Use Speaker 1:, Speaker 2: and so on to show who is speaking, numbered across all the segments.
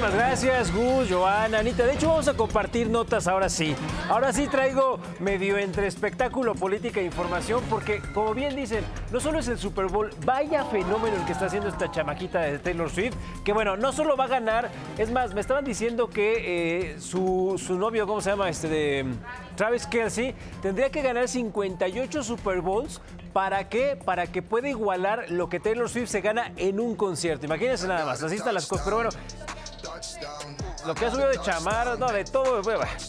Speaker 1: Muchísimas gracias, Gus, Joana, Anita. De hecho, vamos a compartir notas ahora sí. Ahora sí traigo medio entre espectáculo, política e información, porque como bien dicen, no solo es el Super Bowl, vaya fenómeno el que está haciendo esta chamaquita de Taylor Swift, que bueno, no solo va a ganar, es más, me estaban diciendo que eh, su, su novio, ¿cómo se llama? Este Travis Kelsey, tendría que ganar 58 Super Bowls ¿Para qué? Para que pueda igualar lo que Taylor Swift se gana en un concierto. Imagínense nada más, así están las cosas. Pero bueno, lo que ha subido de chamar, no, de todo.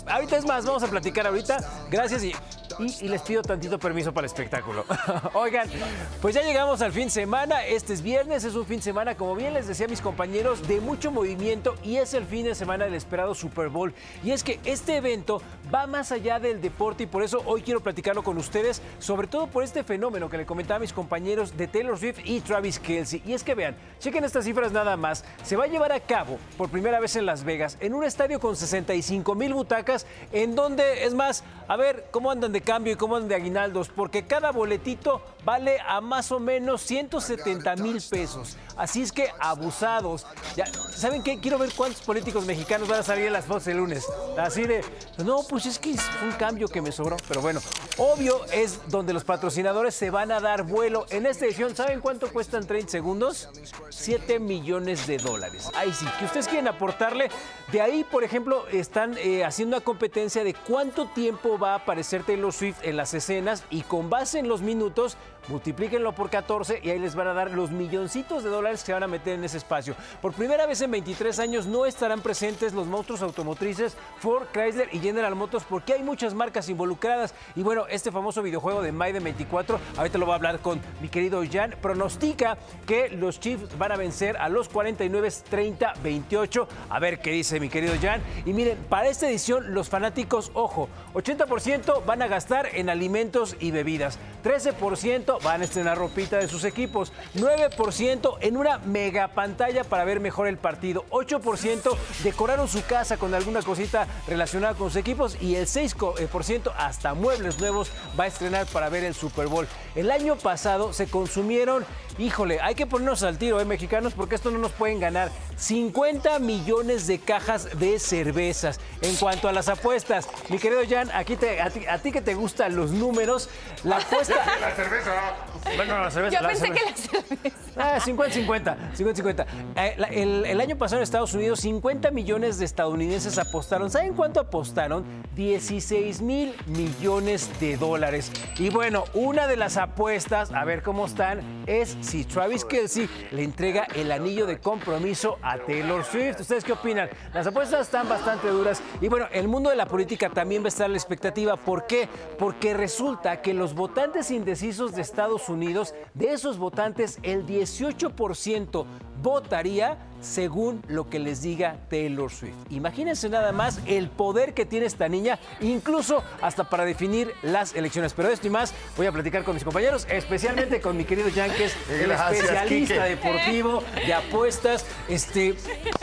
Speaker 1: Ahorita es más, vamos a platicar ahorita. Gracias y y, les pido tantito permiso para el espectáculo. Oigan, pues ya llegamos al fin de semana. Este es viernes, es un fin de semana, como bien les decía mis compañeros, de mucho movimiento y es el fin de semana del esperado Super Bowl. Y es que este evento va más allá del deporte y por eso hoy quiero platicarlo con ustedes, sobre todo por este fenómeno que le comentaba a mis compañeros de Taylor Swift y Travis Kelsey. Y es que vean, chequen estas cifras nada más. Se va a llevar a cabo por primera vez en Las Vegas, en un estadio con 65 mil butacas, en donde, es más, a ver, ¿cómo andan de cambio y cómo andan de aguinaldos? Porque cada boletito vale a más o menos 170 mil pesos. Así es que abusados. Ya, ¿Saben qué? Quiero ver cuántos políticos mexicanos van a salir en las fotos el lunes. Así de, no, pues es que es un cambio que me sobró. Pero bueno, obvio es donde los patrocinadores se van a dar vuelo. En esta edición, ¿saben cuánto cuestan 30 segundos? 7 millones de dólares. Ahí sí, que ustedes quieren aportarle. De ahí, por ejemplo, están eh, haciendo una competencia de cuánto tiempo va a aparecer Taylor Swift en las escenas y con base en los minutos multiplíquenlo por 14 y ahí les van a dar los milloncitos de dólares que van a meter en ese espacio. Por primera vez en 23 años no estarán presentes los monstruos automotrices Ford, Chrysler y General Motors porque hay muchas marcas involucradas. Y bueno, este famoso videojuego de Maiden 24, ahorita lo voy a hablar con mi querido Jan, pronostica que los Chiefs van a vencer a los 49 30-28. A ver qué dice mi querido Jan. Y miren, para esta edición los fanáticos, ojo, 80% van a gastar en alimentos y bebidas, 13% van a estrenar ropita de sus equipos, 9% en una mega pantalla para ver mejor el partido, 8% decoraron su casa con alguna cosita relacionada con sus equipos y el 6% hasta muebles nuevos va a estrenar para ver el Super Bowl. El año pasado se consumieron, híjole, hay que ponernos al tiro, ¿eh, mexicanos? Porque esto no nos pueden ganar. 50 millones de cajas de cervezas. En cuanto a las apuestas, mi querido Jan, aquí a, ti, que te gustan los números, la apuesta...
Speaker 2: la cerveza.
Speaker 3: Bueno, la cerveza. Yo pensé que la cerveza. Ah,
Speaker 1: 50-50, 50-50. Eh, el, el, año pasado en Estados Unidos, 50 millones de estadounidenses apostaron. ¿Saben cuánto apostaron? 16 mil millones de dólares. Y bueno, una de las apuestas, a ver cómo están, es si Travis Kelsey le entrega el anillo de compromiso a Taylor Swift. ¿Ustedes qué opinan? Las apuestas están bastante duras y bueno, el mundo de la política también va a estar a la expectativa. ¿Por qué? Porque resulta que los votantes indecisos de Estados Unidos, de esos votantes, el 18% votaría según lo que les diga Taylor Swift. Imagínense nada más el poder que tiene esta niña, incluso hasta para definir las elecciones. Pero esto y más voy a platicar con mis compañeros, especialmente con mi querido Yankees, el especialista deportivo de apuestas. Este,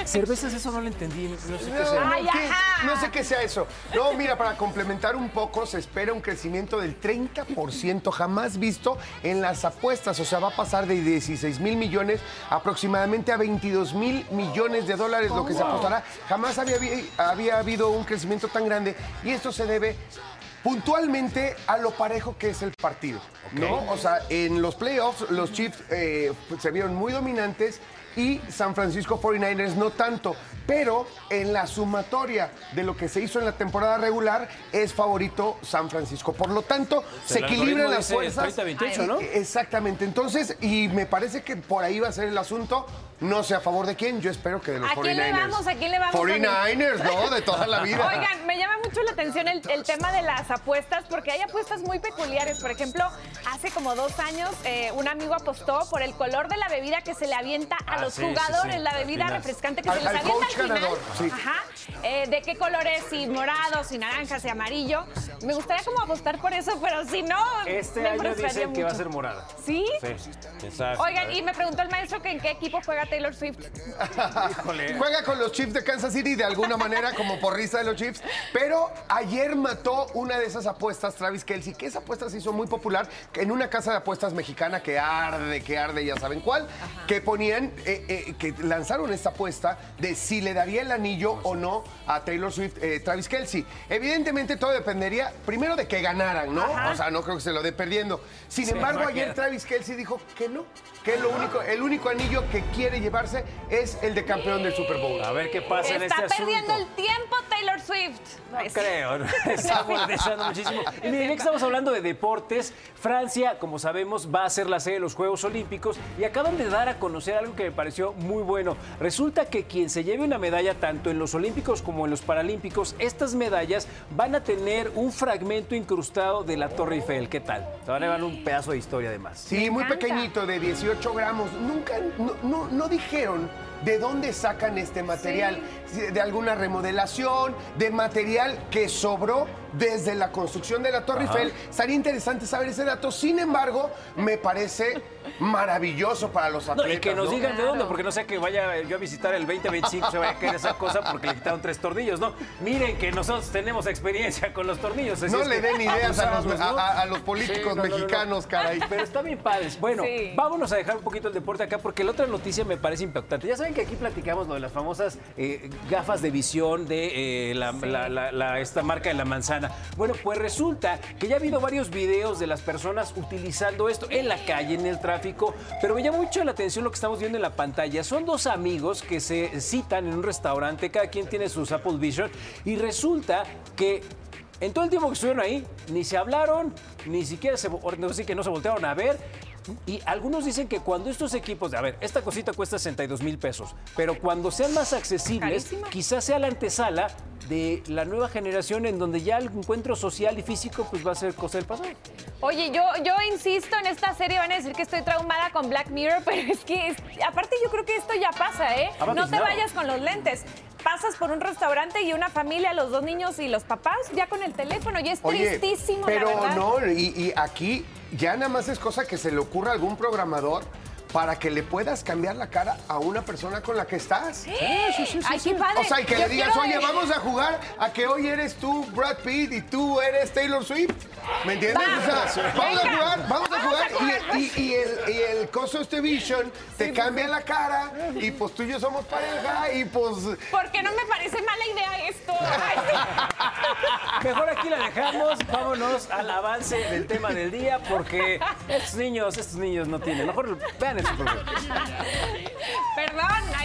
Speaker 1: cervezas, eso no lo entendí. No sé qué sea.
Speaker 2: no sé qué sea eso. No, mira, para complementar un poco, se espera un crecimiento del 30% jamás visto en las apuestas. O sea, va a pasar de 16 mil millones aproximadamente a 22 mil millones de dólares lo que se apostará. Jamás había, había habido un crecimiento tan grande y esto se debe puntualmente a lo parejo que es el partido, ¿no? O sea, en los playoffs los Chiefs eh, se vieron muy dominantes y San Francisco 49ers no tanto. Pero en la sumatoria de lo que se hizo en la temporada regular es favorito San Francisco. Por lo tanto, se equilibran las fuerzas.
Speaker 1: 28, ¿no?
Speaker 2: Exactamente. Entonces, y me parece que por ahí va a ser el asunto. No sé a favor de quién, yo espero que de los 49ers. ¿A quién le
Speaker 3: vamos? ¿A quién le vamos?
Speaker 2: 49ers, ¿no? De toda la vida.
Speaker 3: Oigan, me llama mucho la atención el, tema de las apuestas, porque hay apuestas muy peculiares. Por ejemplo, hace como dos años, eh, un amigo apostó por el color de la bebida que se le avienta a ah, los jugadores, la bebida refrescante que se les avienta al final. Ajá. Eh, ¿De qué colores? Si morado, si naranja, si amarillo. Me gustaría como apostar por eso, pero si no,
Speaker 1: este año dicen que va a ser morada.
Speaker 3: ¿Sí? Sí, exacto. Oigan, y me preguntó el maestro que en qué equipo juega Taylor Swift.
Speaker 2: Juega con los Chiefs de Kansas City de alguna manera como porrista de los Chiefs, pero ayer mató una de esas apuestas Travis Kelsey, que esa apuesta se hizo muy popular en una casa de apuestas mexicana que arde, que arde, ya saben cuál, que ponían, eh, eh, que lanzaron esta apuesta de si le daría el anillo o no a Taylor Swift, eh, Travis Kelsey. Evidentemente todo dependería primero de que ganaran, ¿no? O sea, no creo que se lo dé perdiendo. Sin embargo, ayer Travis Kelsey dijo que no, que lo único, el único anillo que quiere llevarse es el de campeón del Super Bowl.
Speaker 1: A ver qué pasa en este
Speaker 3: Está perdiendo
Speaker 1: asunto.
Speaker 3: el tiempo Taylor Swift.
Speaker 1: No
Speaker 3: Pues,
Speaker 1: creo, ¿no? está molestando muchísimo. Y miren, estamos hablando de deportes, Francia, como sabemos, va a ser la sede de los Juegos Olímpicos y acaban de dar a conocer algo que me pareció muy bueno. Resulta que quien se lleve una medalla tanto en los Olímpicos como en los Paralímpicos, estas medallas van a tener un fragmento incrustado de la Torre Eiffel. ¿Qué tal? Te van a llevar un pedazo de historia además.
Speaker 2: Sí,
Speaker 3: Me
Speaker 2: muy
Speaker 3: encanta.
Speaker 2: pequeñito, de 18 gramos. Nunca, no, no, no dijeron de dónde sacan este material. De alguna remodelación, de material que sobró desde la construcción de la Torre Eiffel. Sería interesante saber ese dato. Sin embargo, me parece maravilloso para los
Speaker 1: No,
Speaker 2: atletas.
Speaker 1: y que nos
Speaker 2: ¿no?
Speaker 1: digan de dónde, porque no sé que vaya yo a visitar el 2025, se vaya a caer esa cosa porque le quitaron tres tornillos, ¿no? Miren que nosotros tenemos experiencia con los tornillos. así
Speaker 2: No
Speaker 1: es
Speaker 2: le
Speaker 1: que
Speaker 2: den ideas a los,
Speaker 1: abusamos, ¿no?
Speaker 2: a- a- a los políticos
Speaker 1: Sí, no, no, no, no.
Speaker 2: mexicanos, caray.
Speaker 1: Pero está bien padres. Bueno,
Speaker 3: Sí.
Speaker 1: vámonos a dejar un poquito el deporte acá porque la otra noticia me parece impactante. Ya saben que aquí platicamos lo de las famosas eh, gafas de visión de eh, la- la- la- la- esta marca de la manzana. Bueno, pues resulta que ya ha habido varios videos de las personas utilizando esto en la calle, en el tráfico, pero me llama mucho la atención lo que estamos viendo en la pantalla. Son dos amigos que se citan en un restaurante, cada quien tiene sus Apple Vision, y resulta que en todo el tiempo que estuvieron ahí, ni se hablaron, ni siquiera se, no que no se voltearon a ver. Y algunos dicen que cuando estos equipos, a ver, esta cosita cuesta 62 mil pesos, pero cuando sean más accesibles,
Speaker 3: Carísima.
Speaker 1: quizás sea la antesala de la nueva generación en donde ya el encuentro social y físico pues va a ser cosa del pasado.
Speaker 3: Oye, yo, yo insisto en esta serie, van a decir que estoy traumada con Black Mirror, pero es que, es- aparte yo creo que esto ya pasa, ¿eh?
Speaker 1: Ha
Speaker 3: No te
Speaker 1: vaticinado.
Speaker 3: vayas con los lentes. Pasas por un restaurante y una familia, los dos niños y los papás, ya con el teléfono, y es
Speaker 2: Oye,
Speaker 3: tristísimo,
Speaker 2: pero
Speaker 3: la
Speaker 2: no, y, y aquí ya nada más es cosa que se le ocurra a algún programador para que le puedas cambiar la cara a una persona con la que estás.
Speaker 3: Ay, qué padre.
Speaker 2: O sea, y que
Speaker 3: Yo
Speaker 2: le digas,
Speaker 3: quiero
Speaker 2: oye,
Speaker 3: ver-
Speaker 2: vamos a jugar a que hoy eres tú Brad Pitt y tú eres Taylor Swift. ¿Me entiendes?
Speaker 3: Va.
Speaker 2: O sea, vamos a jugar, vamos a jugar.
Speaker 3: a jugar.
Speaker 2: Y, y- y el, y el coso este Vision te cambia la cara y pues tú y yo somos pareja y pues...
Speaker 3: Porque no me parece mala idea esto. Ay, sí.
Speaker 1: Mejor aquí la dejamos, vámonos al avance del tema del día porque estos niños, estos niños no tienen. Mejor vean.
Speaker 3: Perdón.